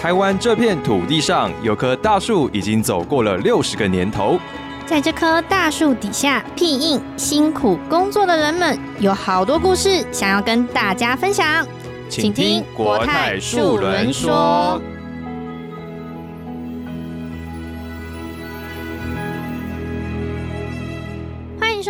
台湾这片土地上有棵大树，已经走过了六十个年头。在这棵大树底下，庇应辛苦工作的人们，有好多故事想要跟大家分享。请听国泰树轮说。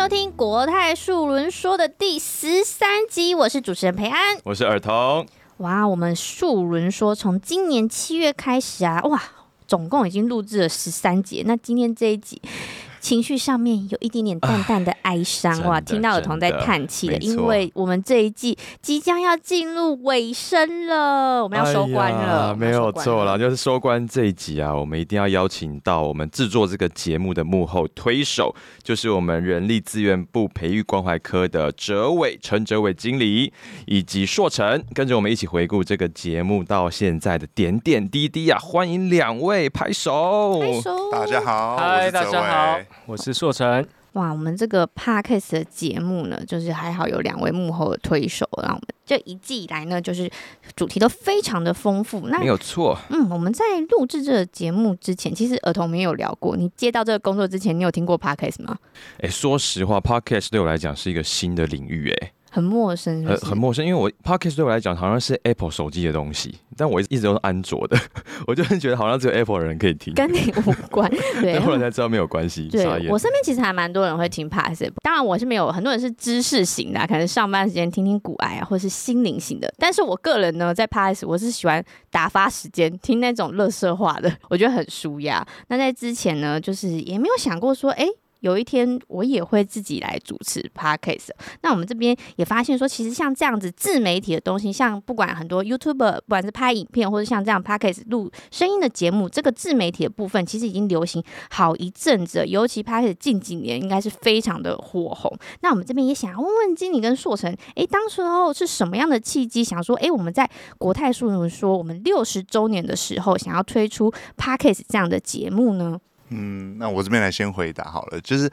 收听国泰树轮说的第十三集，我是主持人裴安。我是尔童，哇，我们树轮说从今年七月开始啊，哇，总共已经录制了十三集。那今天这一集。情绪上面有一点点淡淡的哀伤哇，听到儿童在叹气了，因为我们这一季即将要进入尾声了，我们要收官了，没有错了，就是收官这一集啊，我们一定要邀请到我们制作这个节目的幕后推手，就是我们人力资源部培育关怀科的哲伟陈哲伟经理，以及硕成，跟着我们一起回顾这个节目到现在的点点滴滴啊，欢迎两位拍手，拍手，大家好，嗨，大家好。我是硕成。哇，我们这个 podcast 的节目呢，就是还好有两位幕后的推手，让我们这一季以来呢，就是主题都非常的丰富。那没有错。嗯，我们在录制这个节目之前，其实儿童没有聊过。你接到这个工作之前，你有听过 podcast 吗？哎，说实话，podcast 对我来讲是一个新的领域，哎。很陌生，很很陌生，因为我 Podcast 对我来讲好像是 Apple 手机的东西，但我一直都是安卓的，我就觉得好像只有 Apple 的人可以听，跟你无关。对，后来才知道没有关系。对，我身边其实还蛮多人会听 Podcast，当然我是没有，很多人是知识型的，可能上班时间听听古爱啊，或是心灵型的。但是我个人呢，在 Podcast 我是喜欢打发时间听那种乐色化的，我觉得很舒压。那在之前呢，就是也没有想过说，哎。有一天我也会自己来主持 podcast。那我们这边也发现说，其实像这样子自媒体的东西，像不管很多 YouTuber，不管是拍影片或者像这样 podcast 录声音的节目，这个自媒体的部分其实已经流行好一阵子。尤其 podcast 近几年应该是非常的火红。那我们这边也想要问问经理跟硕成，哎，当时候是什么样的契机，想说，哎，我们在国泰树人说我们六十周年的时候，想要推出 podcast 这样的节目呢？嗯，那我这边来先回答好了，就是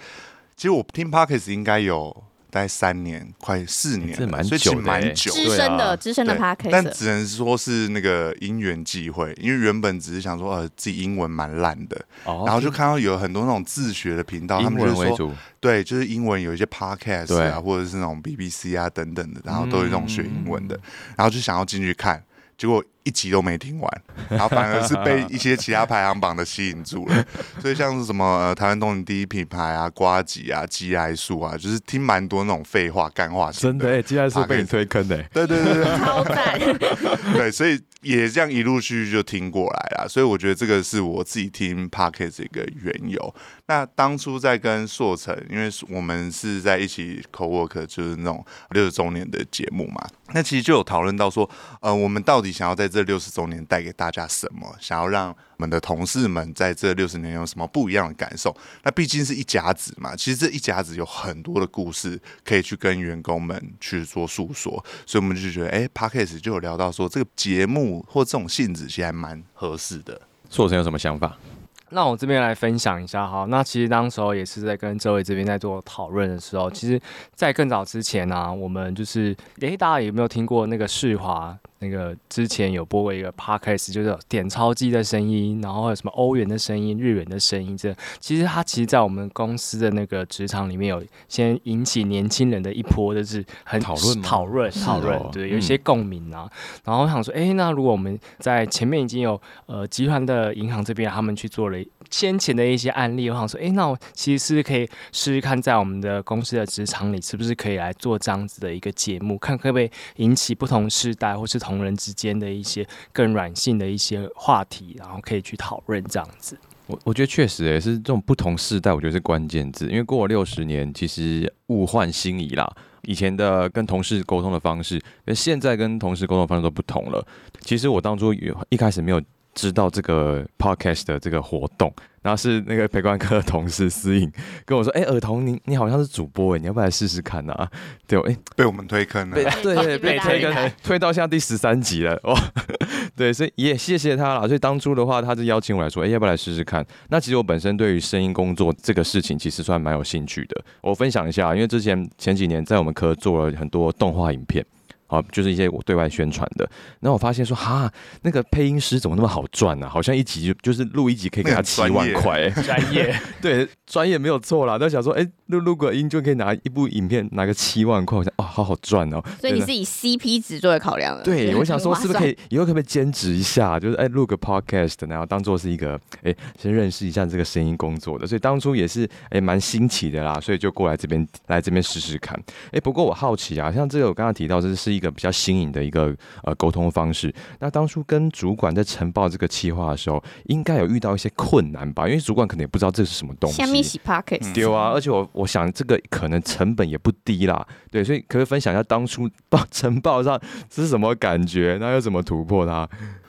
其实我听 Pockets 应该有大概三年，快四年，所以其实蛮久，资深的资深的 Pockets，但只能说是那个因缘际会，因为原本只是想说，呃，自己英文蛮烂的，然后就看到有很多那种自学的频道，他们就说，对，就是英文有一些 Podcast 啊，或者是那种 BBC 啊等等的，然后都有这种学英文的，然后就想要进去看，结果。一集都没听完，然后反而是被一些其他排行榜的吸引住了。所以像是什么台湾动力第一品牌啊、瓜吉啊、G I 数啊，就是听蛮多那种废话、干话。真的，G I 数被你推坑的。对对对对，超赞。对，所以也这样一路续续就听过来了。所以我觉得这个是我自己听 Podcast 一个缘由。那当初在跟硕成，因为我们是在一起 co work，就是那种六十周年的节目嘛。那其实就有讨论到说，呃，我们到底想要在这六十周年带给大家什么？想要让们的同事们在这六十年有什么不一样的感受？那毕竟是一甲子嘛，其实这一甲子有很多的故事可以去跟员工们去做诉说，所以我们就觉得，哎 p a r k a s 就有聊到说，这个节目或这种性质其实还蛮合适的。硕成有什么想法？那我这边来分享一下哈。那其实当时候也是在跟周伟这边在做讨论的时候，其实，在更早之前呢，我们就是，诶，大家有没有听过那个世华？那个之前有播过一个 podcast，就是点钞机的声音，然后有什么欧元的声音、日元的声音，这其实它其实，在我们公司的那个职场里面有先引起年轻人的一波，就是很讨论、讨论、讨论，对，有一些共鸣啊。然后我想说，哎，那如果我们在前面已经有呃集团的银行这边，他们去做了先前的一些案例，我想说，哎，那我其实是可以试试看，在我们的公司的职场里，是不是可以来做这样子的一个节目，看可不可以引起不同世代或是同人之间的一些更软性的一些话题，然后可以去讨论这样子。我我觉得确实也是这种不同世代，我觉得是关键字。因为过了六十年，其实物换星移啦。以前的跟同事沟通的方式，跟现在跟同事沟通方式都不同了。其实我当初有一开始没有。知道这个 podcast 的这个活动，然后是那个陪观科的同事思颖跟我说：“哎，儿童，你你好像是主播哎，你要不要来试试看呢？”对，哎，被我们推坑了，对对，被推坑，推到现在第十三集了哇！对，所以也谢谢他啦。所以当初的话，他是邀请我来说，哎，要不要来试试看？那其实我本身对于声音工作这个事情，其实算蛮有兴趣的。我分享一下，因为之前前几年在我们科做了很多动画影片。好，就是一些我对外宣传的。然后我发现说，哈，那个配音师怎么那么好赚呢？好像一集就就是录一集可以给他七万块，专业，对，专业没有错啦。都想说，哎，录录个音就可以拿一部影片拿个七万块，我想，哦，好好赚哦。所以你是以 CP 值作为考量的。对，我想说，是不是可以以后可不可以兼职一下？就是哎，录个 podcast，然后当做是一个哎，先认识一下这个声音工作的。所以当初也是哎蛮新奇的啦，所以就过来这边来这边试试看。哎，不过我好奇啊，像这个我刚刚提到，这是一个比较新颖的一个呃沟通方式。那当初跟主管在呈报这个企划的时候，应该有遇到一些困难吧？因为主管可能也不知道这是什么东西。下面洗 pocket 丢啊！而且我我想这个可能成本也不低啦。对，所以可以分享一下当初报呈报上是什么感觉？那又怎么突破它？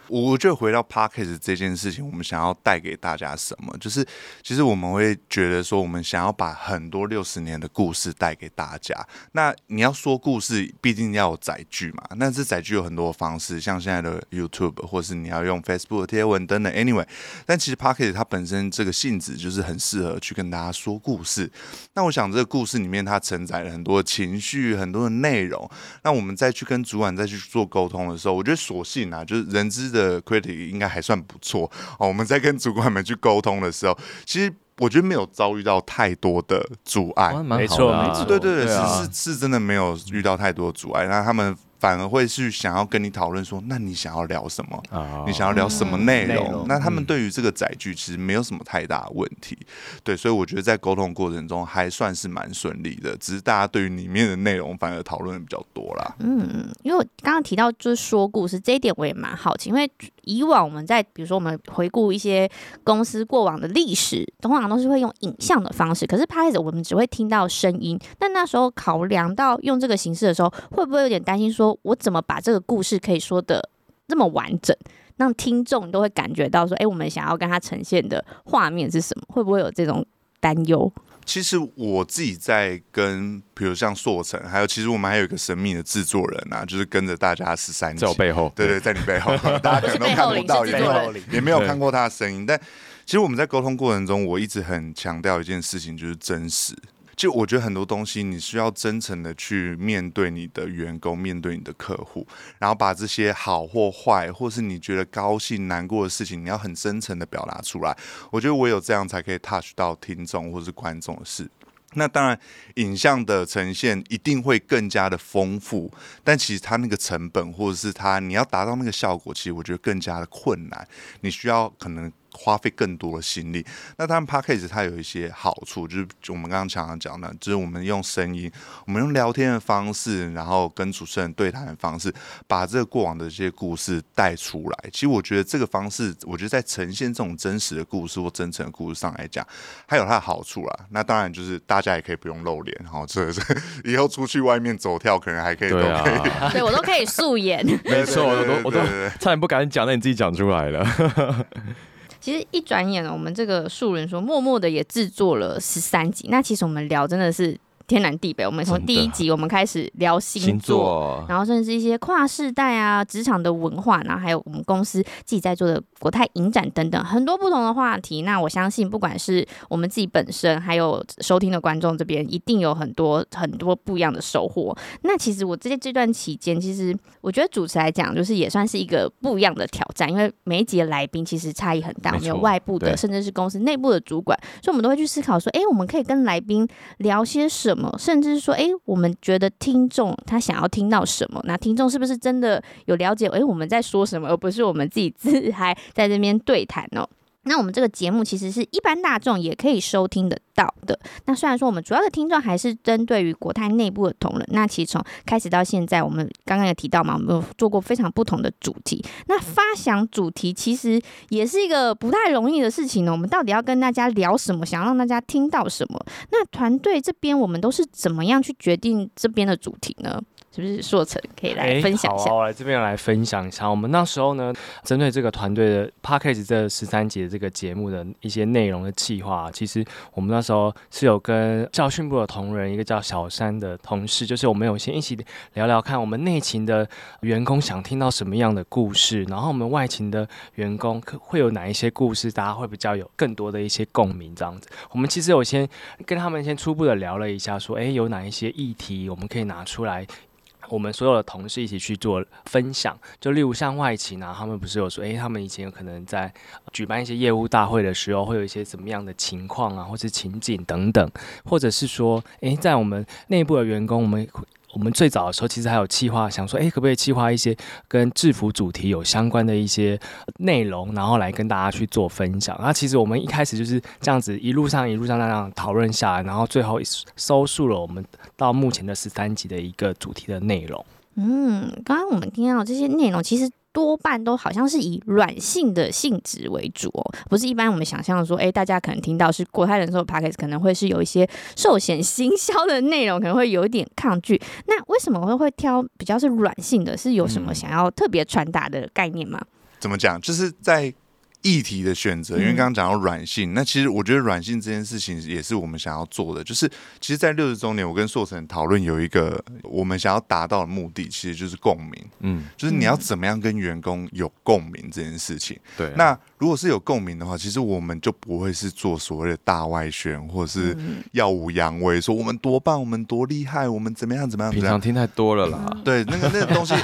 我就回到 podcast 这件事情，我们想要带给大家什么？就是其实我们会觉得说，我们想要把很多六十年的故事带给大家。那你要说故事，毕竟要有载具嘛。那这载具有很多方式，像现在的 YouTube，或是你要用 Facebook 贴文等等。Anyway，但其实 podcast 它本身这个性质就是很适合去跟大家说故事。那我想这个故事里面它承载了很多情绪、很多的内容。那我们再去跟主管再去做沟通的时候，我觉得索性啊，就是人之。的 critic 应该还算不错哦。我们在跟主管们去沟通的时候，其实我觉得没有遭遇到太多的阻碍，没错，没错，对对对，是是是真的没有遇到太多阻碍。那他们。反而会去想要跟你讨论说，那你想要聊什么？你想要聊什么内容？那他们对于这个载具其实没有什么太大问题，对，所以我觉得在沟通过程中还算是蛮顺利的。只是大家对于里面的内容反而讨论的比较多啦。嗯，因为我刚刚提到就是说故事这一点，我也蛮好奇，因为以往我们在比如说我们回顾一些公司过往的历史，通常都是会用影像的方式，可是拍子我们只会听到声音。那那时候考量到用这个形式的时候，会不会有点担心说？我怎么把这个故事可以说的这么完整，让听众都会感觉到说，哎，我们想要跟他呈现的画面是什么？会不会有这种担忧？其实我自己在跟，比如像硕成，还有其实我们还有一个神秘的制作人啊，就是跟着大家十三在我背后，对对，在你背后，大家可能都看不到，也没有也没有看过他的声音。但其实我们在沟通过程中，我一直很强调一件事情，就是真实。就我觉得很多东西，你需要真诚的去面对你的员工，面对你的客户，然后把这些好或坏，或是你觉得高兴、难过的事情，你要很真诚的表达出来。我觉得唯有这样才可以 touch 到听众或是观众的事。那当然，影像的呈现一定会更加的丰富，但其实它那个成本，或者是它你要达到那个效果，其实我觉得更加的困难。你需要可能。花费更多的心力。那当然 p a c k a g e 它有一些好处，就是我们刚刚常常讲的，就是我们用声音，我们用聊天的方式，然后跟主持人对谈的方式，把这个过往的这些故事带出来。其实我觉得这个方式，我觉得在呈现这种真实的故事或真诚的故事上来讲，还有它的好处啦。那当然就是大家也可以不用露脸，哈，这是 以后出去外面走跳，可能还可以都可以，对我都可以素颜。没错，我都我都差点不敢讲，那你自己讲出来了。其实一转眼呢，我们这个树人说默默的也制作了十三集。那其实我们聊真的是。天南地北，我们从第一集我们开始聊星座，然后甚至是一些跨世代啊、职场的文化，然后还有我们公司自己在做的国泰影展等等很多不同的话题。那我相信，不管是我们自己本身，还有收听的观众这边，一定有很多很多不一样的收获。那其实我这这段期间，其实我觉得主持来讲，就是也算是一个不一样的挑战，因为每一集的来宾其实差异很大，没有外部的，甚至是公司内部的主管，所以我们都会去思考说，哎，我们可以跟来宾聊些什甚至是说，哎，我们觉得听众他想要听到什么？那听众是不是真的有了解？哎，我们在说什么，而不是我们自己自嗨在这边对谈哦？那我们这个节目其实是一般大众也可以收听得到的。那虽然说我们主要的听众还是针对于国泰内部的同仁，那其实从开始到现在，我们刚刚有提到嘛，我们有做过非常不同的主题。那发想主题其实也是一个不太容易的事情呢。我们到底要跟大家聊什么？想让大家听到什么？那团队这边我们都是怎么样去决定这边的主题呢？是不是硕成可以来分享一下？好啊，我来这边来分享一下。我们那时候呢，针对这个团队的 p a c k a g e 这十三集的这个节目的一些内容的计划，其实我们那时候是有跟教训部的同仁，一个叫小山的同事，就是我们有先一起聊聊看，我们内勤的员工想听到什么样的故事，然后我们外勤的员工可会有哪一些故事，大家会比较有更多的一些共鸣，这样子。我们其实有先跟他们先初步的聊了一下，说，哎，有哪一些议题我们可以拿出来。我们所有的同事一起去做分享，就例如像外企呢，他们不是有说，诶，他们以前有可能在举办一些业务大会的时候，会有一些怎么样的情况啊，或是情景等等，或者是说，诶，在我们内部的员工，我们。我们最早的时候，其实还有计划，想说，哎，可不可以计划一些跟制服主题有相关的一些内容，然后来跟大家去做分享。那其实我们一开始就是这样子，一路上一路上那样讨论下来，然后最后收束了我们到目前的十三集的一个主题的内容。嗯，刚刚我们听到这些内容，其实。多半都好像是以软性的性质为主哦，不是一般我们想象说，哎，大家可能听到是国泰人寿 p a c k a g e 可能会是有一些寿险行销的内容，可能会有一点抗拒。那为什么会会挑比较是软性的？是有什么想要特别传达的概念吗？怎么讲？就是在。议题的选择，因为刚刚讲到软性，那其实我觉得软性这件事情也是我们想要做的。就是其实，在六十周年，我跟硕成讨论有一个我们想要达到的目的，其实就是共鸣。嗯，就是你要怎么样跟员工有共鸣这件事情。对，那。如果是有共鸣的话，其实我们就不会是做所谓的大外宣，或者是耀武扬威，说我们多棒，我们多厉害，我们怎么样怎么样。平常听太多了啦。对，那个那个东西，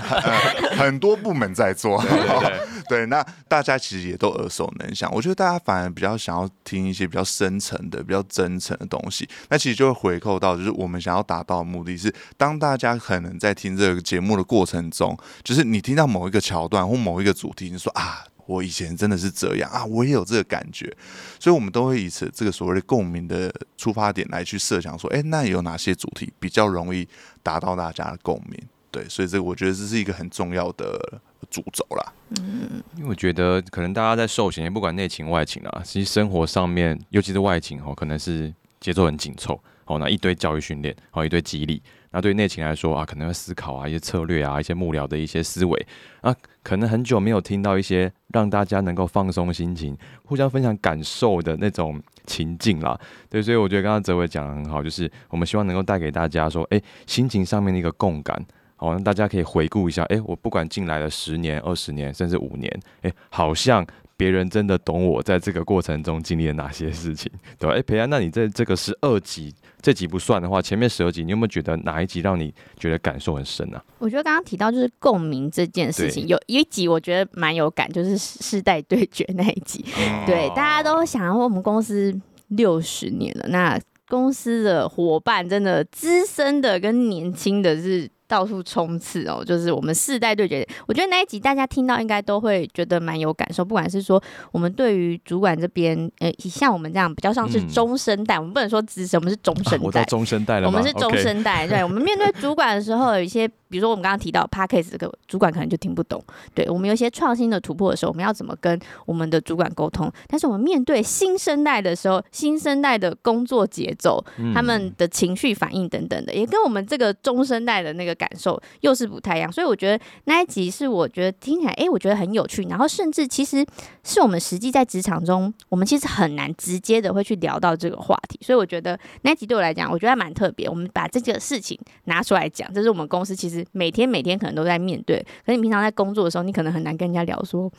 很多部门在做。对，那大家其实也都耳熟能详。我觉得大家反而比较想要听一些比较深层的、比较真诚的东西。那其实就会回扣到，就是我们想要达到的目的是，当大家可能在听这个节目的过程中，就是你听到某一个桥段或某一个主题，你说啊。我以前真的是这样啊，我也有这个感觉，所以我们都会以此这个所谓的共鸣的出发点来去设想说，哎，那有哪些主题比较容易达到大家的共鸣？对，所以这个我觉得这是一个很重要的主轴啦。嗯，因为我觉得可能大家在寿险，不管内勤外勤啊，其实生活上面，尤其是外勤哦，可能是节奏很紧凑，哦，那一堆教育训练，哦，一堆激励。那对内勤来说啊，可能会思考啊一些策略啊，一些幕僚的一些思维啊，可能很久没有听到一些让大家能够放松心情、互相分享感受的那种情境啦。对，所以我觉得刚刚泽伟讲的很好，就是我们希望能够带给大家说，哎，心情上面的一个共感，好，让大家可以回顾一下，哎，我不管进来了十年、二十年，甚至五年，哎，好像。别人真的懂我在这个过程中经历了哪些事情，对吧？哎，培安，那你在这个十二级这集不算的话，前面十二集你有没有觉得哪一集让你觉得感受很深啊？我觉得刚刚提到就是共鸣这件事情，有一集我觉得蛮有感，就是世代对决那一集。对，大家都想要我们公司六十年了，那公司的伙伴真的资深的跟年轻的是。到处冲刺哦，就是我们世代对决。我觉得那一集大家听到应该都会觉得蛮有感受，不管是说我们对于主管这边，呃，像我们这样比较像是中生代，我们不能说资深，我们是中生代。我中生代了，我们是中生代。对，我们面对主管的时候，有一些。比如说我们刚刚提到 p a c k a g e 这个主管可能就听不懂，对我们有一些创新的突破的时候，我们要怎么跟我们的主管沟通？但是我们面对新生代的时候，新生代的工作节奏、他们的情绪反应等等的，也跟我们这个中生代的那个感受又是不太一样。所以我觉得那一集是我觉得听起来，哎，我觉得很有趣。然后甚至其实是我们实际在职场中，我们其实很难直接的会去聊到这个话题。所以我觉得那一集对我来讲，我觉得还蛮特别。我们把这个事情拿出来讲，这是我们公司其实。每天每天可能都在面对，可是你平常在工作的时候，你可能很难跟人家聊说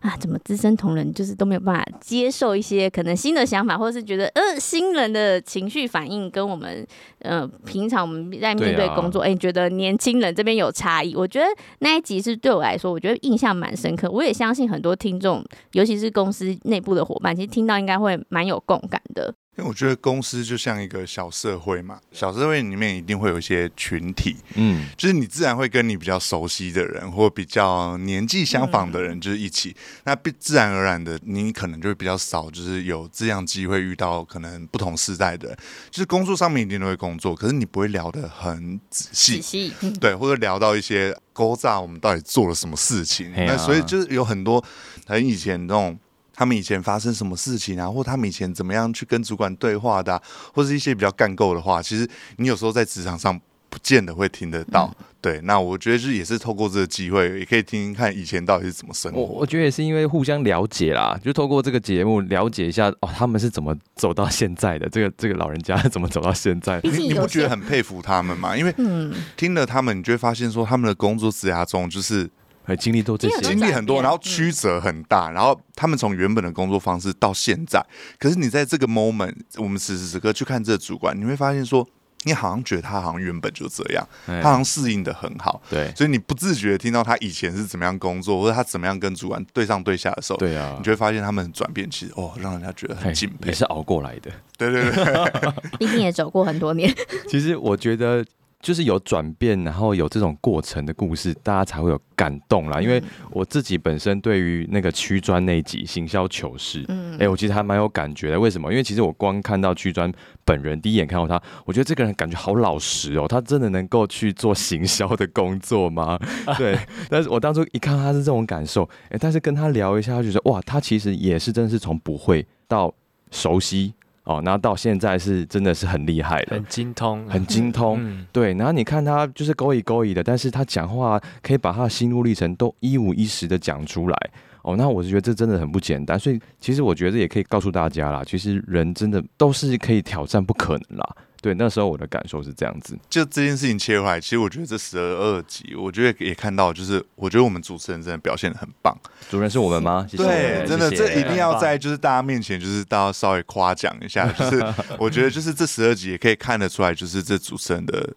啊，怎么资深同仁就是都没有办法接受一些可能新的想法，或者是觉得呃新人的情绪反应跟我们呃平常我们在面对工作，哎，觉得年轻人这边有差异。我觉得那一集是对我来说，我觉得印象蛮深刻。我也相信很多听众，尤其是公司内部的伙伴，其实听到应该会蛮有共感的。因为我觉得公司就像一个小社会嘛，小社会里面一定会有一些群体，嗯，就是你自然会跟你比较熟悉的人，或比较年纪相仿的人，就是一起，那必自然而然的，你可能就会比较少，就是有这样机会遇到可能不同时代的，就是工作上面一定都会工作，可是你不会聊得很仔细，对，或者聊到一些勾诈我们到底做了什么事情，那所以就是有很多很以前那种。他们以前发生什么事情啊，或他们以前怎么样去跟主管对话的，或是一些比较干够的话，其实你有时候在职场上不见得会听得到。对，那我觉得是也是透过这个机会，也可以听听看以前到底是怎么生活。我我觉得也是因为互相了解啦，就透过这个节目了解一下哦，他们是怎么走到现在的，这个这个老人家怎么走到现在。你你不觉得很佩服他们吗？因为听了他们，你就会发现说他们的工作职涯中就是经历都这些，经历很多，然后曲折很大，然后他们从原本的工作方式到现在，可是你在这个 moment，我们此时此刻去看这个主管，你会发现说。你好像觉得他好像原本就这样，他好像适应的很好，对，所以你不自觉听到他以前是怎么样工作，或者他怎么样跟主管对上对下的时候，对啊，你就会发现他们转变其实哦，让人家觉得很敬佩，也是熬过来的，对对对，毕竟也走过很多年。其实我觉得。就是有转变，然后有这种过程的故事，大家才会有感动啦。因为我自己本身对于那个区专那一集行销糗事，嗯，哎，我其实还蛮有感觉的。为什么？因为其实我光看到区专本人，第一眼看到他，我觉得这个人感觉好老实哦。他真的能够去做行销的工作吗？对。但是我当初一看他是这种感受，哎，但是跟他聊一下，他就觉得哇，他其实也是真的是从不会到熟悉。哦，然后到现在是真的是很厉害的，很精通，很精 通。对，然后你看他就是勾引勾引的，但是他讲话可以把他的心路历程都一五一十的讲出来。哦，那我是觉得这真的很不简单。所以其实我觉得也可以告诉大家啦，其实人真的都是可以挑战不可能啦。对，那时候我的感受是这样子。就这件事情切回来，其实我觉得这十二集，我觉得也看到，就是我觉得我们主持人真的表现的很棒。主人是我们吗？对，真的，这一定要在就是大家面前，就是大家稍微夸奖一下。就是我觉得，就是这十二集也可以看得出来，就是这主持人的。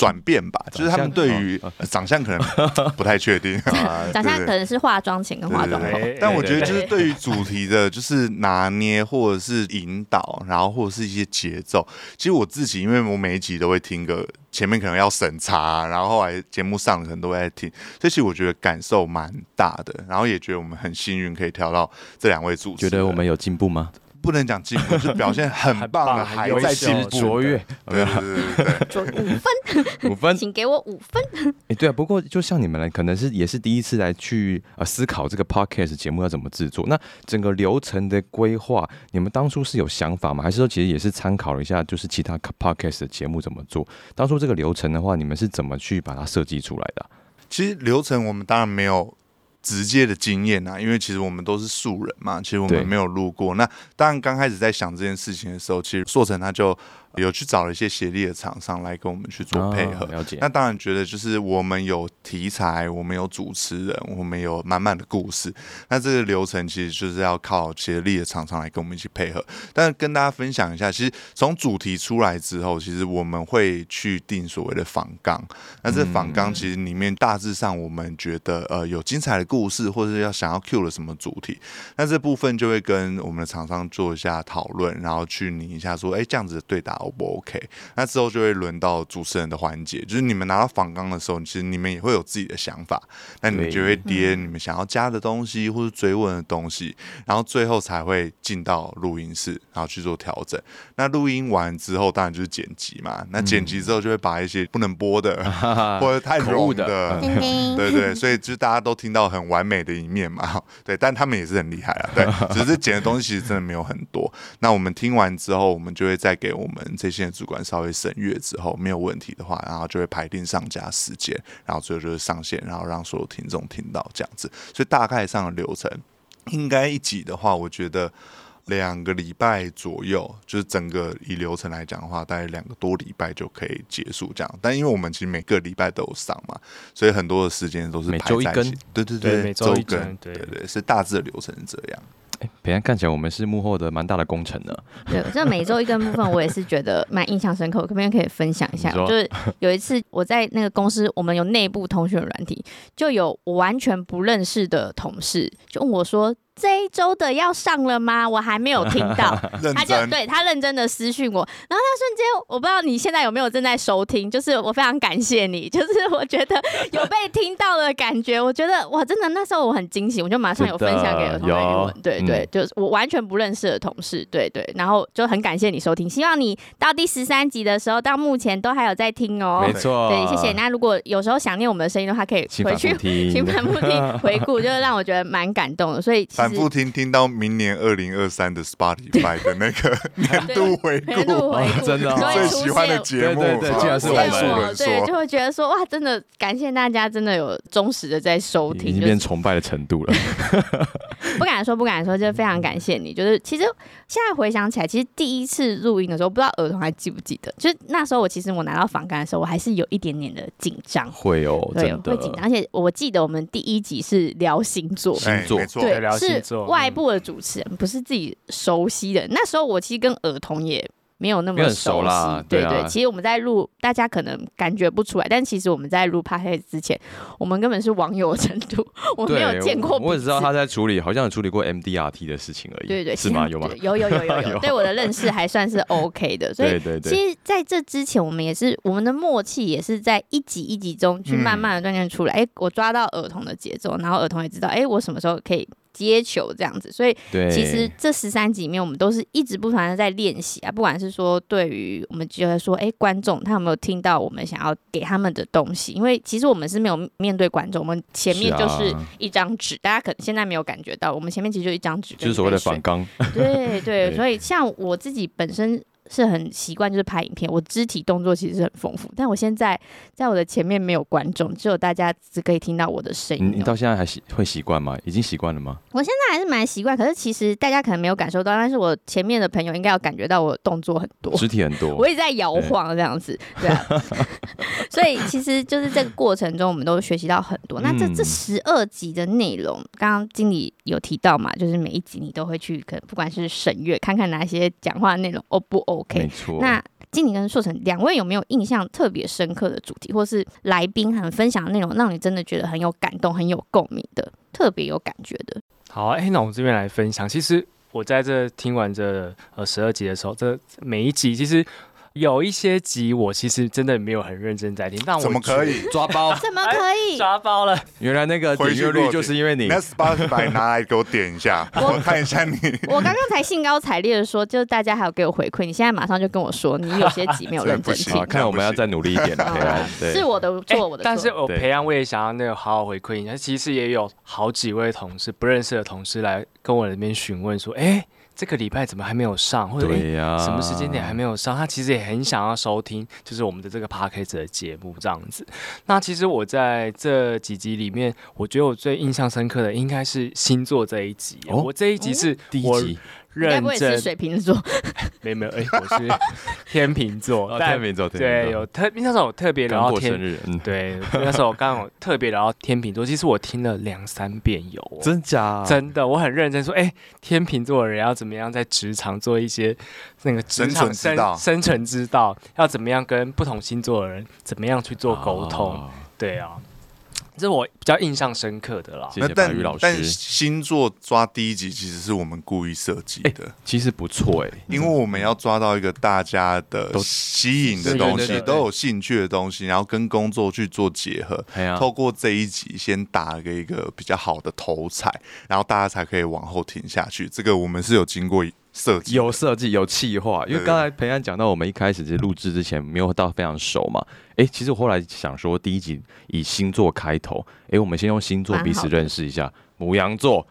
转变吧，就是他们对于长相可能 不太确定，长相可能是化妆前跟化妆后，但我觉得就是对于主题的，就是拿捏或者是引导，然后或者是一些节奏。其实我自己，因为我每一集都会听个前面可能要审查，然后后来节目上可能都会在听，所以其实我觉得感受蛮大的，然后也觉得我们很幸运可以挑到这两位主持人。觉得我们有进步吗？不能讲进步，是表现很棒的，还在进步 卓越，对对对对，五分，五分，请给我五分。哎，对啊，不过就像你们来，可能是也是第一次来去呃思考这个 podcast 节目要怎么制作，那整个流程的规划，你们当初是有想法吗？还是说其实也是参考了一下，就是其他 podcast 的节目怎么做？当初这个流程的话，你们是怎么去把它设计出来的？其实流程我们当然没有。直接的经验啊，因为其实我们都是素人嘛，其实我们没有录过。那当然刚开始在想这件事情的时候，其实硕成他就。有去找了一些协力的厂商来跟我们去做配合，了解。那当然觉得就是我们有题材，我们有主持人，我们有满满的故事。那这个流程其实就是要靠协力的厂商来跟我们一起配合。但是跟大家分享一下，其实从主题出来之后，其实我们会去定所谓的仿纲。那这仿纲其实里面大致上我们觉得呃有精彩的故事，或者要想要 Q 的什么主题，那这部分就会跟我们的厂商做一下讨论，然后去拟一下说，哎，这样子的对答。O 不 OK？那之后就会轮到主持人的环节，就是你们拿到访纲的时候，其实你们也会有自己的想法，那你们就会叠你们想要加的东西或者追问的东西，然后最后才会进到录音室，然后去做调整。那录音完之后，当然就是剪辑嘛。那剪辑之后就会把一些不能播的 或者太柔的，对对，所以就是大家都听到很完美的一面嘛。对，但他们也是很厉害啊。对，只是剪的东西其实真的没有很多。那我们听完之后，我们就会再给我们这些。主管稍微审阅之后没有问题的话，然后就会排定上架时间，然后最后就是上线，然后让所有听众听到这样子。所以大概上的流程，应该一集的话，我觉得两个礼拜左右，就是整个以流程来讲的话，大概两个多礼拜就可以结束这样。但因为我们其实每个礼拜都有上嘛，所以很多的时间都是每周一根，对对对，每周一根，对对，是大致的流程是这样。别人看起来我们是幕后的蛮大的工程呢。对，这每周一根部分我也是觉得蛮印象深刻，可不可以分享一下？就是有一次我在那个公司，我们有内部通讯软体，就有我完全不认识的同事就问我说。这一周的要上了吗？我还没有听到，他就对他认真的私讯我，然后那瞬间我不知道你现在有没有正在收听，就是我非常感谢你，就是我觉得有被听到的感觉，我觉得哇，真的那时候我很惊喜，我就马上有分享给儿童语文，对对，就是我完全不认识的同事，对对，然后就很感谢你收听，希望你到第十三集的时候，到目前都还有在听哦，没错，对，谢谢。那如果有时候想念我们的声音的话，可以回去听，听反复听回顾，就是让我觉得蛮感动的，所以。反复听，听到明年二零二三的 Spotify 的那个 年度回顾，真的最喜欢的现节目，对对对竟然是我们我数人对，就说，会觉得说哇，真的感谢大家，真的有忠实的在收听，已经就是变崇拜的程度了。不敢说不敢说，就非常感谢你。就是其实现在回想起来，其实第一次录音的时候，不知道儿童还记不记得，就是那时候我其实我拿到访干的时候，我还是有一点点的紧张，会哦，对，真的会紧张。而且我记得我们第一集是聊星座。哎星座对聊，星是外部的主持人，不是自己熟悉的。那时候我其实跟儿童也没有那么熟悉啦对对啊其实我们在录，大家可能感觉不出来，但其实我们在录 p o d c a s 之前，我们根本是网友的程度，我没有，见过。我只知道他在处理，好像有处理过 MDRT 的事情而已。对对，是吗？有吗？有有有有有，有 对我的认识还算是 OK 的，所以对对对，其实在这之前，我们也是我们的默契也是在一集一集中去慢慢的锻炼出来。哎、我抓到儿童的节奏，然后儿童也知道，哎，我什么时候可以接球这样子。所以对，其实这十三集里面，我们都是一直不断的在练习啊，不管是说对于我们觉得说，哎，观众他有没有听到我们想要给他们的东西？因为其实我们是没有面对观众，我们前面就是啊一张纸，大家可能现在没有感觉到，我们前面其实就一张纸，就是所谓的反反纲，对 对，对所以像我自己本身是很习惯就是拍影片，我肢体动作其实是很丰富，但我现在在我的前面没有观众，只有大家只可以听到我的声音哦。你你到现在还习会习惯吗？已经习惯了吗？我现在还是蛮习惯，可是其实大家可能没有感受到，但是我前面的朋友应该要感觉到我动作很多。肢体很多我，一直在摇晃这样子，对啊，所以其实就是这个过程中，我们都学习到很多。那这嗯这十二集的内容，刚刚经理有提到嘛，就是每一集你都会去，可能不管是审阅，看看哪些讲话内容哦不 OK 没。错。那经理跟硕成两位有没有印象特别深刻的主题，或是来宾很分享的内容，让你真的觉得很有感动、很有共鸣的，特别有感觉的？好，哎、那我们这边来分享。其实我在这听完这呃十二集的时候，这每一集其实有一些集我其实真的没有很认真在听，但我怎么可以？抓包？怎么可以？抓包了？原来那个回点阅率就是因为你那 Spotify 拿来给我点一下，我看一下你。我刚刚才兴高采烈的说，就是大家还有给我回馈，你现在马上就跟我说，你有些集没有认真听啊，，看来我们要再努力一点了。好 对是我的哎错，我的错。但是我培养我也想要那个好好回馈一下。其实也有好几位同事不认识的同事来跟我那边询问说，哎、这个礼拜怎么还没有上？或者哎对呀，什么时间点还没有上？他其实也很想要收听，就是我们的这个 p a c k a g e 的节目这样子。那其实我在这几集里面，我觉得我最印象深刻的应该是星座这一集。哦我这一集是我第一集认真是，水瓶座？没有没有，哎、我是天秤座，哦，但天秤座，对有特那时候我特别聊到天生。日，嗯，对，那时候我刚好特别聊到天秤座，其实我听了两三遍有、哦，真假？真的，我很认真说，哎、天秤座的人要怎么样在职场做一些那个职生场生存之道生存之道，要怎么样跟不同星座的人怎么样去做沟通？哦对啊，这是我比较印象深刻的啦。谢谢白但宇老但，星座抓第一集其实是我们故意设计的，其实不错哎，因为我们要抓到一个大家的都吸引的东西，都有兴趣的东西，然后跟工作去做结合。透过这一集先打个一个比较好的头彩，然后大家才可以往后停下去。这个我们是有经过设计，有设计有企划，因为对刚才培安讲到，我们一开始其实录制之前没有到非常熟嘛。诶，其实我后来想说，第一集以星座开头，诶，我们先用星座彼此认识一下，母羊座，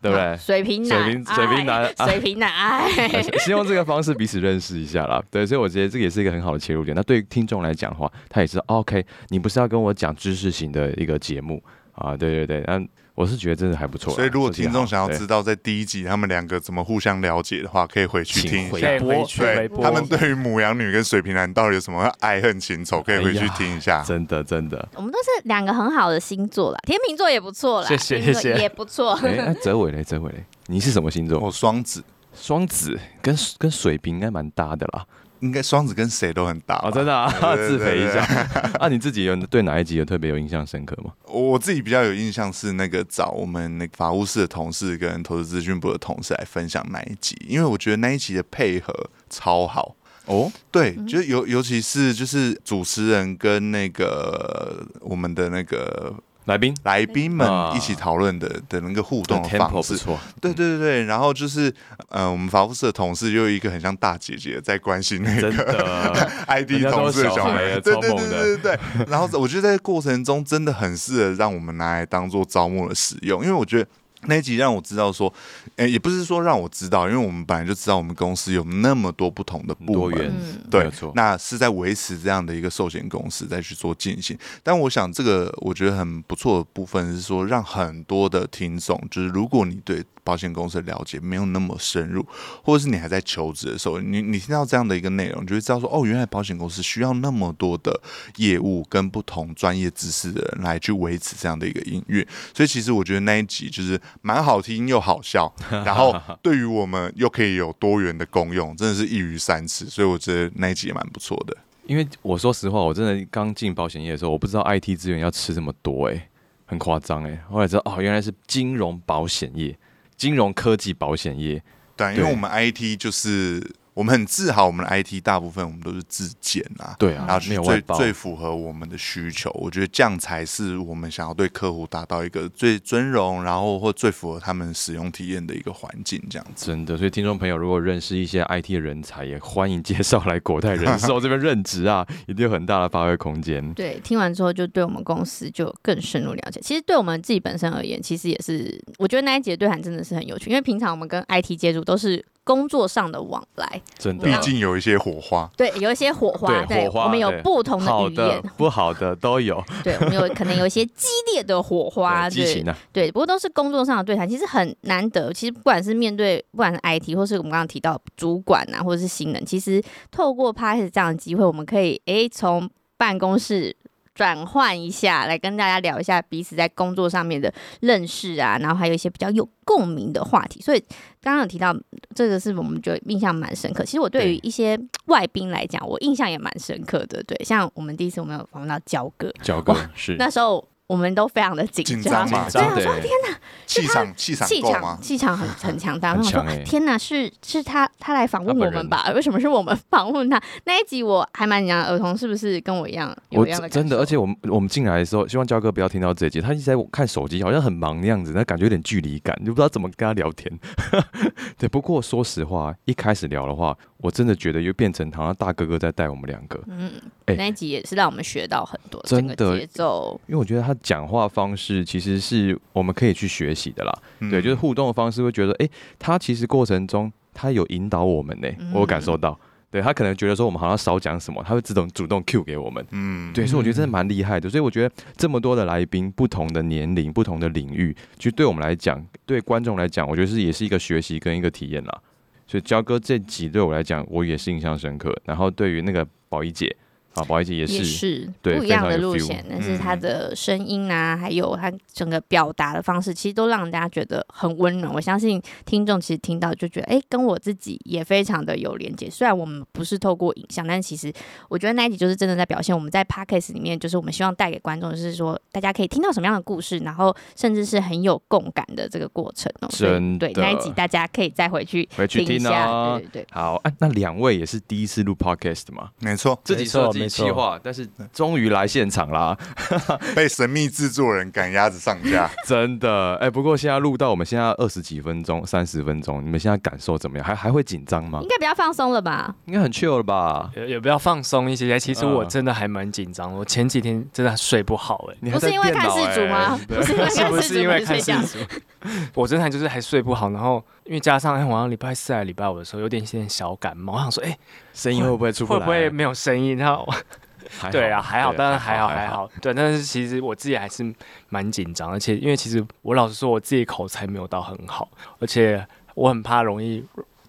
对不对？水瓶男，水瓶水瓶男哎水瓶男，哎，先用这个方式彼此认识一下啦。对，所以我觉得这个也是一个很好的切入点。那对于听众来讲的话，他也知道、哦 OK，你不是要跟我讲知识型的一个节目啊？对对对，那我是觉得真的还不错。所以如果听众想要知道在第一集他们两个怎么互相了解的话，可以回去听。回去对他们对于母羊女跟水瓶男到底有什么爱恨情仇，可以回去听一下。真的真的。我们都是两个很好的星座啦，天秤座也不错啦，谢谢谢谢也不错。哎、那泽伟嘞，泽伟嘞，你是什么星座？我双子双子跟跟水瓶应该蛮搭的啦。应该双子跟谁都很搭吧哦，真的啊，自肥一下。啊，你自己有对哪一集有特别有印象深刻吗？我自己比较有印象是那个找我们那个法务室的同事跟投资资讯部的同事来分享那一集，因为我觉得那一集的配合超好。哦，对，就是尤尤其是就是主持人跟那个我们的那个来宾？来宾们啊。一起讨论的的那个互动的方式，对对对对，然后就是呃，我们法务室的同事就有一个很像大姐姐在关心那个 ID 同事的小孩。孩，对对对对对。然后我觉得在过程中真的很适合让我们拿来当做招募的使用，因为我觉得。那一集让我知道说，诶、也不是说让我知道，因为我们本来就知道我们公司有那么多不同的部门，多元，嗯对没错，那是在维持这样的一个寿险公司再去做进行。但我想这个我觉得很不错的部分是说，让很多的听众，就是如果你对保险公司的了解没有那么深入，或者是你还在求职的时候，你你听到这样的一个内容，你就会知道说，哦，原来保险公司需要那么多的业务跟不同专业知识的人来去维持这样的一个营运。所以其实我觉得那一集就是蛮好听又好笑，然后对于我们又可以有多元的功用，真的是一鱼三吃。所以我觉得那一集也蛮不错的。因为我说实话，我真的刚进保险业的时候，我不知道 IT 资源要吃这么多、欸，很夸张哎。后来知道哦，原来是金融保险业、金融科技保险业，对，因为我们 IT 就是我们很自豪，我们的 IT 大部分我们都是自建啊，对啊然后，去最最符合我们的需求。我觉得这样才是我们想要对客户达到一个最尊荣，然后或最符合他们使用体验的一个环境，这样子。真的。所以听众朋友如果认识一些 IT 的人才，也欢迎介绍来国泰人寿这边任职啊，一定有很大的发挥空间。对，听完之后就对我们公司就更深入了解。其实对我们自己本身而言，其实也是我觉得那一节的对谈真的是很有趣，因为平常我们跟 IT 接触都是工作上的往来，真的。毕，竟有一些火花，对，有一些火花，对火花我们有不同的的语言，不好的都有，对，我们有可能有一些激烈的火花，对对。激情啊，对，不过都是工作上的对谈，其实很难得。其实不管是面对不管是 IT，或是我们刚刚提到主管啊，或者是新人，其实透过 p a s 这样的机会，我们可以诶从办公室。转换一下，来跟大家聊一下彼此在工作上面的认识啊，然后还有一些比较有共鸣的话题。所以刚刚有提到这个是我们觉得印象蛮深刻。其实我对于一些外宾来讲，我印象也蛮深刻的。对，像我们第一次我们有访问到焦哥，焦哥是那时候我们都非常的紧紧张张嘛对，我对说天气场气场气场？气场很 很强大。然后我说天哪，是是他他来访问我们吧？为什么是我们访问他？那一集我还蛮紧张，儿童是不是跟我一样有我一样的真的，而且我们我们进来的时候，希望焦哥不要听到这一集，他一直在看手机，好像很忙的样子，那感觉有点距离感，就不知道怎么跟他聊天。对，不过说实话，一开始聊的话，我真的觉得又变成好像大哥哥在带我们两个，嗯，哎那一集也是让我们学到很多真的整个节奏。因为我觉得他讲话方式其实是我们可以去学习的啦。嗯对，就是互动的方式，会觉得，哎、他其实过程中他有引导我们呢、嗯我有感受到。对他可能觉得说我们好像少讲什么，他会自动主动 Q 给我们。嗯，对，所以我觉得真的蛮厉害的。所以我觉得这么多的来宾，不同的年龄、不同的领域，其实对我们来讲，对观众来讲，我觉得是也是一个学习跟一个体验啦。所以焦哥这集对我来讲，我也是印象深刻。然后对于那个宝仪姐啊，宝仪姐也也是，是对不一样的路线，但是他嗯的声音啊，还有他整个表达的方式，其实都让人家觉得很温暖。我相信听众其实听到就觉得，哎、跟我自己也非常的有连接。虽然我们不是透过影像，但其实我觉得那一集就是真的在表现我们在 podcast 里面，就是我们希望带给观众，就是说大家可以听到什么样的故事，然后甚至是很有共感的这个过程哦。对那一集大家可以再回去回去听听一下，哦对。对对。好，啊，那两位也是第一次录 podcast 吗，没错，自己设计没错企划，但是终于来现场啦，被神秘制作人赶鸭子上架。真的。哎、不过现在录到我们现在二十几分钟、三十分钟，你们现在感受怎么样？还还会紧张吗应？该比较放松了吧？应该很 chill 了吧？也也比较放松一些。其实我嗯真的还蛮紧张，我前几天真的睡不好哎、你还在不是因为看世主吗？哎不是因为是不看世主是因为看？我真的就是还睡不好，然后因为加上哎，晚上礼拜四还礼拜五的时候有点点小感冒，我想说哎、声音会不会出不来？会不会没有声音？然后 对啊，还好，对当然还好还。好，对，但是其实我自己还是蛮紧张，而且因为其实我老实说，我自己口才没有到很好，而且我很怕容易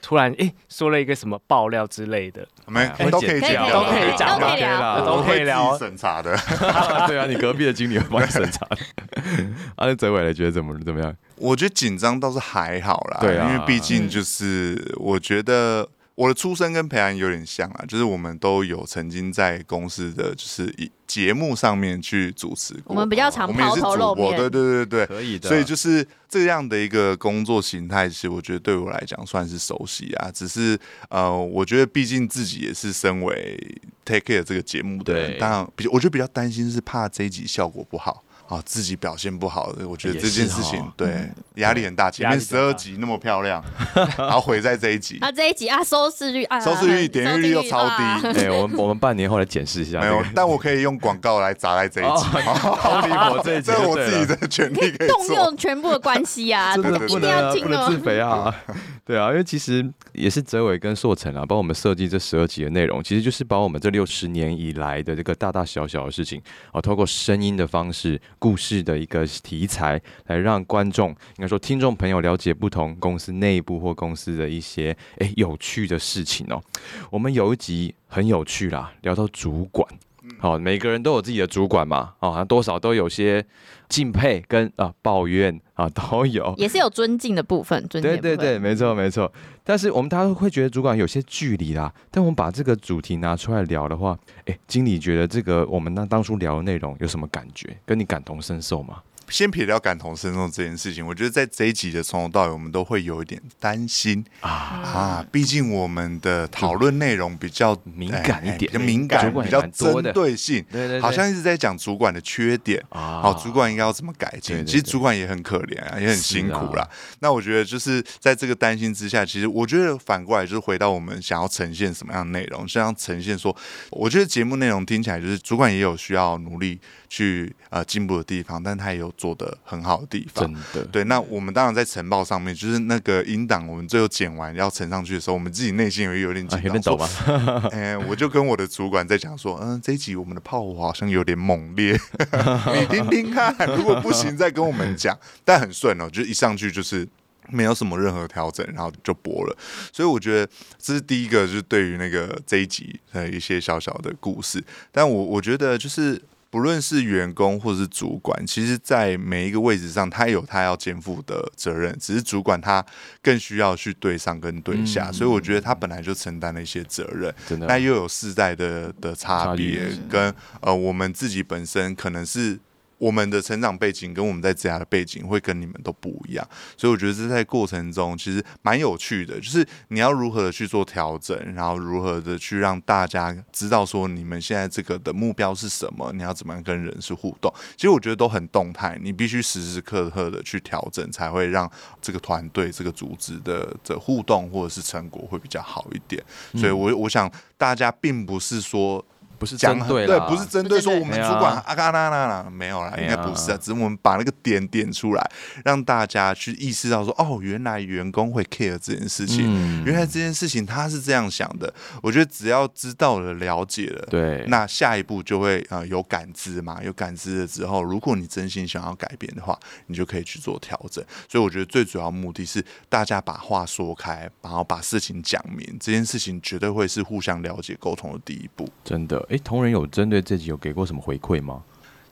突然诶说了一个什么爆料之类的，我们哎都可以讲，都可以讲都可以聊都可以聊审查的。对啊，你隔壁的经理会帮你审查的。啊，那泽伟来觉得怎么怎么样？我觉得紧张倒是还好啦，对啊因为毕竟就是我觉得我的出身跟培安有点像啊，就是我们都有曾经在公司的就是以节目上面去主持过，我们比较常抛头露，面对对对对。可以的。所以就是这样的一个工作形态，其实我觉得对我来讲算是熟悉啊。只是呃，我觉得毕竟自己也是身为 Take Care 这个节目的人，当然比我觉得比较担心是怕这一集效果不好。啊，自己表现不好的，我觉得这件事情对压力很大。前面十二集那么漂亮，然后毁在这一集，啊，这一集啊，收视率啊，收视率点阅率又超低啊哎、我们我们半年后来检视一下、没有。但我可以用用广告来砸在这一集，好离谱，这一集 这是我自己的。的权利可以动。用全部的关系啊，真的对一定要不能啊，听哦不能自。肥啊！对啊，因为其实也是哲伟跟硕成啊，帮我们设计这十二集的内容，其实就是把我们这六十年以来的这个大大小小的事情，啊，透过声音的方式、故事的一个题材，来让观众应该说听众朋友了解不同公司内部或公司的一些诶有趣的事情哦。我们有一集很有趣啦，聊到主管。好，每个人都有自己的主管嘛，哦，多少都有些敬佩跟啊抱怨啊 都有。也是有尊敬的部分，尊敬对对对，没错没错。但是我们大家都会觉得主管有些距离啦。但我们把这个主题拿出来聊的话，哎，经理觉得这个我们那当初聊的内容有什么感觉？跟你感同身受吗？先撇掉感同身受这件事情，我觉得在这一集的从头到尾，我们都会有一点担心啊，啊，毕竟我们的讨论内容比较敏感一点哎比较敏感比较针对性，对对好像一直在讲主管的缺点。啊好，主管应该要怎么改进？其实主管也很可怜啊，也很辛苦是啦。那我觉得就是在这个担心之下，其实我觉得反过来就是回到我们想要呈现什么样的内容，想要呈现说，我觉得节目内容听起来就是主管也有需要努力去呃进步的地方，但他也有做的很好的地方真。的对，那我们当然在晨报上面，就是那个音档，我们最后剪完要呈上去的时候，我们自己内心有有点啊紧张，走吧说？哎、我就跟我的主管在讲说，嗯，这一集我们的炮火好像有点猛烈，你听听看，如果不行再跟我们讲。但很顺哦，就一上去就是。没有什么任何调整，然后就播了，所以我觉得这是第一个，就是对于那个这一集的一些小小的故事。但我我觉得就是不论是员工或者是主管，其实，在每一个位置上，他有他要肩负的责任，只是主管他更需要去对上跟对下，嗯所以我觉得他本来就承担了一些责任。那又有世代的的差差别异，跟呃我们自己本身可能是。我们的成长背景跟我们在职涯的背景会跟你们都不一样，所以我觉得这在过程中其实蛮有趣的，就是你要如何的去做调整，然后如何的去让大家知道说你们现在这个的目标是什么，你要怎么样跟人事互动。其实我觉得都很动态，你必须时时刻刻的去调整，才会让这个团队、这个组织的的互动或者是成果会比较好一点。所以我我想大家并不是说。不是讲针对，对不是针对说我们主管啊嘎啦啦啦，没有啦，应该不是啊，只是我们把那个点点出来，让大家去意识到说，哦，原来员工会 care 这件事情，嗯原来这件事情他是这样想的。我觉得只要知道了、了解了，对，那下一步就会呃有感知嘛，有感知了之后，如果你真心想要改变的话，你就可以去做调整。所以我觉得最主要目的是大家把话说开，然后把事情讲明，这件事情绝对会是互相了解、沟通的第一步。真的，哎，同仁有针对这集有给过什么回馈吗？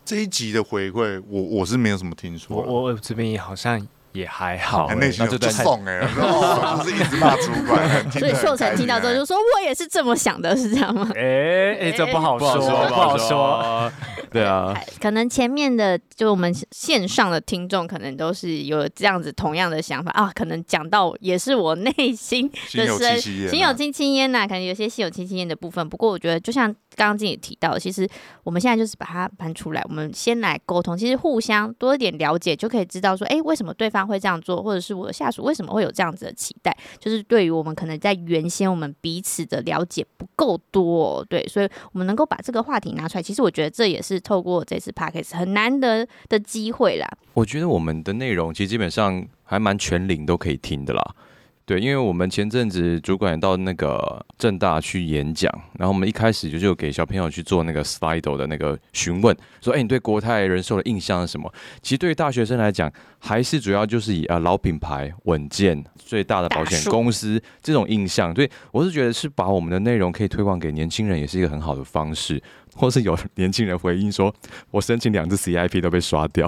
这一集的回馈，我我是没有什么听说。我我我这边也好像也还好、很欸内心有就那就在送哎，哦就是一直骂主管，所以秀成听到之后就说：“我也是这么想的，是这样吗 哎哎、这不好说，不好说。。对啊，可能前面的就我们线上的听众，可能都是有这样子同样的想法啊。可能讲到也是我内心心有的深戚戚焉啊，心有戚戚焉呐，可能有些心有戚戚焉的部分。不过我觉得，就像刚刚经理提到的，其实我们现在就是把它搬出来，我们先来沟通，其实互相多一点了解，就可以知道说，哎，为什么对方会这样做，或者是我的下属为什么会有这样子的期待，就是对于我们可能在原先我们彼此的了解不够多、对，所以我们能够把这个话题拿出来，其实我觉得这也是透过这次 p a c k a g e 很难得的机会啦。我觉得我们的内容其实基本上还蛮全龄都可以听的啦。对，因为我们前阵子主管到那个正大去演讲，然后我们一开始就就给小朋友去做那个 Slido 的那个询问，说：“哎，你对国泰人寿的印象是什么？”其实对于大学生来讲，还是主要就是以啊老品牌、稳健、最大的保险公司这种印象。所以我是觉得是把我们的内容可以推广给年轻人，也是一个很好的方式。或是有年轻人回应说：“我申请两次 CIP 都被刷掉。”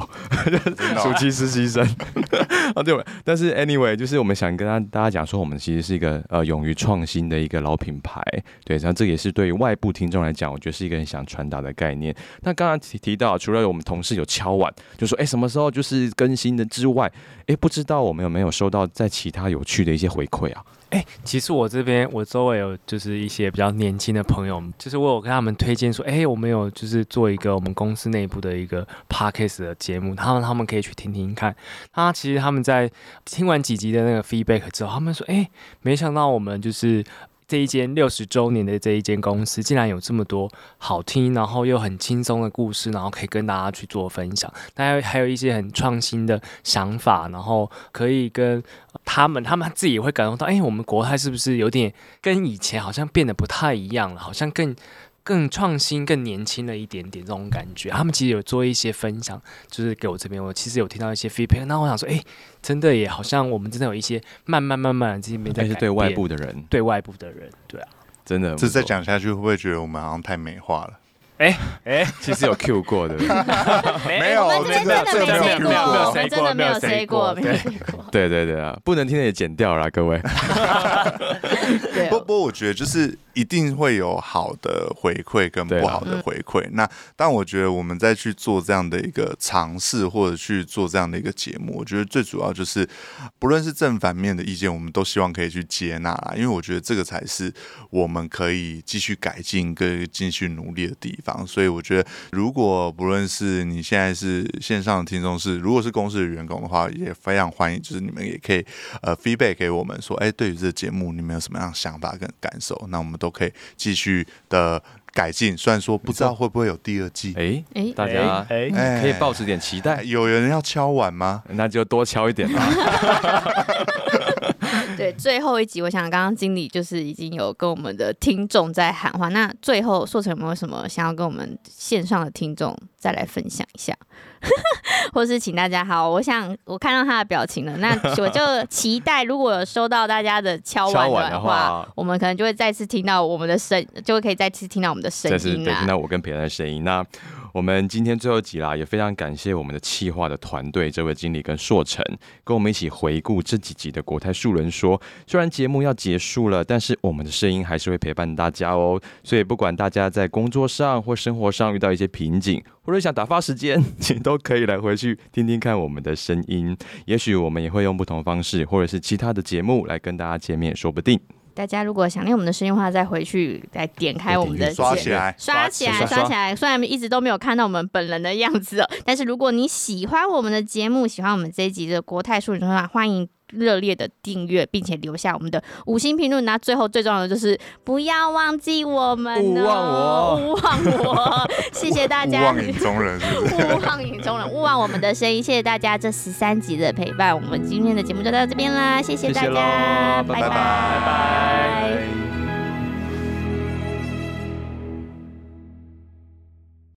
暑哦期实习生 啊，对。但是 anyway，就是我们想跟大大家讲说，我们其实是一个呃勇于创新的一个老品牌，对。然后这也是对于外部听众来讲，我觉得是一个很想传达的概念。那刚刚提提到，除了我们同事有敲碗，就说哎什么时候就是更新的之外，哎不知道我们有没有收到在其他有趣的一些回馈啊？哎、其实我这边我周围有就是一些比较年轻的朋友，就是我有跟他们推荐说，哎、我们有就是做一个我们公司内部的一个 podcast 的节目，他们他们可以去听听看。那其实他们在听完几集的那个 feedback 之后，他们说，哎、没想到我们就是。这一间六十周年的这一间公司，竟然有这么多好听，然后又很轻松的故事，然后可以跟大家去做分享。大家还有一些很创新的想法，然后可以跟他们，他们自己也会感受到，哎，我们国泰是不是有点跟以前好像变得不太一样了？好像更。更创新、更年轻了一点点这种感觉，他们其实有做一些分享，就是给我这边，我其实有听到一些 feedback。那我想说，哎，真的也好像我们真的有一些慢慢慢慢这些没在对外部的人，对外部的人，对啊，真的。这再讲下去，会不会觉得我们好像太美化了？哎哎，其实有 Q 过的，没有，我们这边真的没有 Q 过，我们真的没有 say 过，没有 say 过。对对对啊，不能听的也剪掉了，各位。不不，我觉得就是。一定会有好的回馈跟不好的回馈。那但我觉得我们再去做这样的一个尝试，或者去做这样的一个节目，我觉得最主要就是，不论是正反面的意见，我们都希望可以去接纳啦。因为我觉得这个才是我们可以继续改进跟继续努力的地方。所以我觉得，如果不论是你现在是线上的听众，是如果是公司的员工的话，也非常欢迎，就是你们也可以呃 feedback 给我们说，哎，对于这个节目你们有什么样的想法跟感受？那我们都。都可以继续的改进，虽然说不知道会不会有第二季，哎哎，大家哎可以抱持点期待。有人要敲碗吗？那就多敲一点吧。对，最后一集，我想刚刚经理就是已经有跟我们的听众在喊话。那最后硕成有没有什么想要跟我们线上的听众再来分享一下，或是请大家好？我想我看到他的表情了，那我就期待如果有收到大家的敲碗的话，我们可能就会再次听到我们的声，就会可以再次听到我们的声音对，听到我跟培安的声音。那我们今天最后集啦，也非常感谢我们的企划的团队，这位经理跟硕成，跟我们一起回顾这几集的国泰树人说。虽然节目要结束了，但是我们的声音还是会陪伴大家哦。所以不管大家在工作上或生活上遇到一些瓶颈，或者想打发时间，请都可以来回去听听看我们的声音。也许我们也会用不同方式，或者是其他的节目来跟大家见面，说不定。大家如果想念我们的声音的话，再回去再点开我们的刷起来，刷起来，刷起来。虽然一直都没有看到我们本人的样子，但是如果你喜欢我们的节目，喜欢我们这一集的国泰数据的话，欢迎热烈的订阅，并且留下我们的五星评论。那最后最重要的就是不要忘记我们，勿忘我，勿忘我。谢谢大家，勿忘影中人，勿忘影中人，勿忘我们的声音。谢谢大家这十三集的陪伴，我们今天的节目就到这边啦，谢谢大家，拜拜，拜拜。